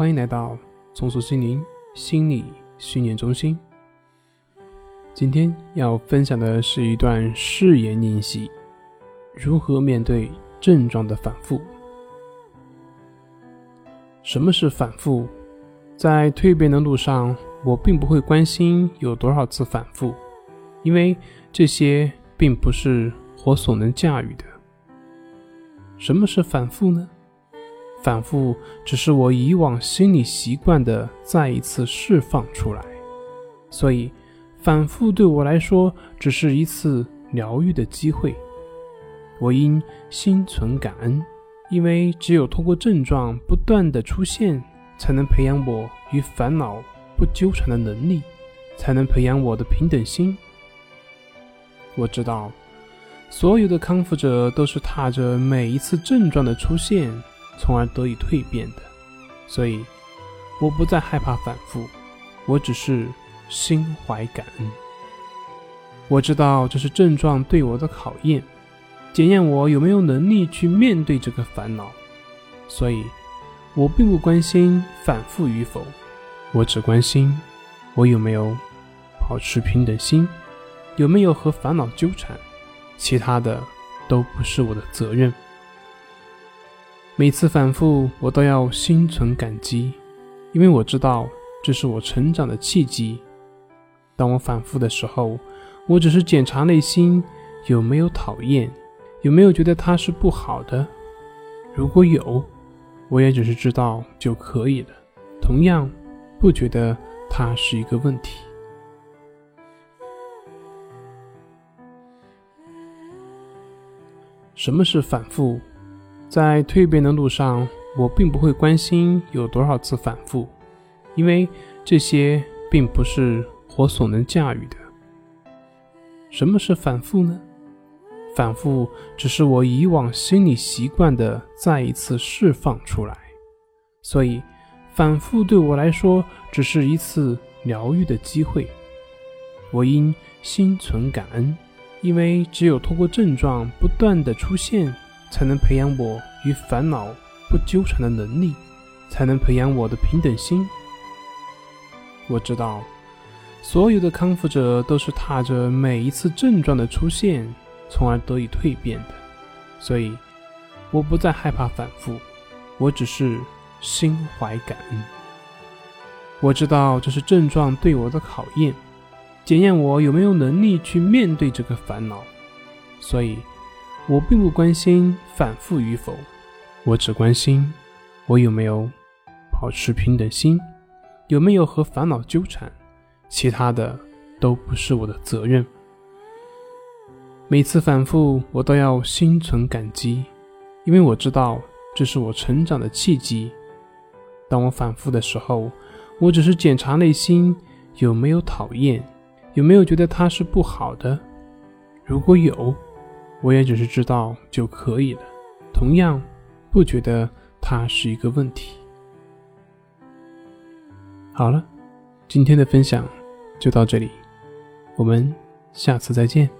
欢迎来到重塑心灵心理训练中心。今天要分享的是一段誓言练习：如何面对症状的反复？什么是反复？在蜕变的路上，我并不会关心有多少次反复，因为这些并不是我所能驾驭的。什么是反复呢？反复只是我以往心理习惯的再一次释放出来，所以反复对我来说只是一次疗愈的机会。我应心存感恩，因为只有通过症状不断的出现，才能培养我与烦恼不纠缠的能力，才能培养我的平等心。我知道。所有的康复者都是踏着每一次症状的出现，从而得以蜕变的，所以我不再害怕反复，我只是心怀感恩。我知道这是症状对我的考验，检验我有没有能力去面对这个烦恼，所以我并不关心反复与否，我只关心我有没有保持平等心，有没有和烦恼纠缠。其他的都不是我的责任。每次反复，我都要心存感激，因为我知道这是我成长的契机。当我反复的时候，我只是检查内心有没有讨厌，有没有觉得它是不好的。如果有，我也只是知道就可以了。同样，不觉得它是一个问题。什么是反复？在蜕变的路上，我并不会关心有多少次反复，因为这些并不是我所能驾驭的。什么是反复呢？反复只是我以往心理习惯的再一次释放出来，所以反复对我来说只是一次疗愈的机会。我应心存感恩。因为只有通过症状不断的出现，才能培养我与烦恼不纠缠的能力，才能培养我的平等心。我知道，所有的康复者都是踏着每一次症状的出现，从而得以蜕变的，所以我不再害怕反复，我只是心怀感恩。我知道这是症状对我的考验。检验我有没有能力去面对这个烦恼，所以我并不关心反复与否，我只关心我有没有保持平等心，有没有和烦恼纠缠，其他的都不是我的责任。每次反复，我都要心存感激，因为我知道这是我成长的契机。当我反复的时候，我只是检查内心有没有讨厌。有没有觉得它是不好的？如果有，我也只是知道就可以了。同样，不觉得它是一个问题。好了，今天的分享就到这里，我们下次再见。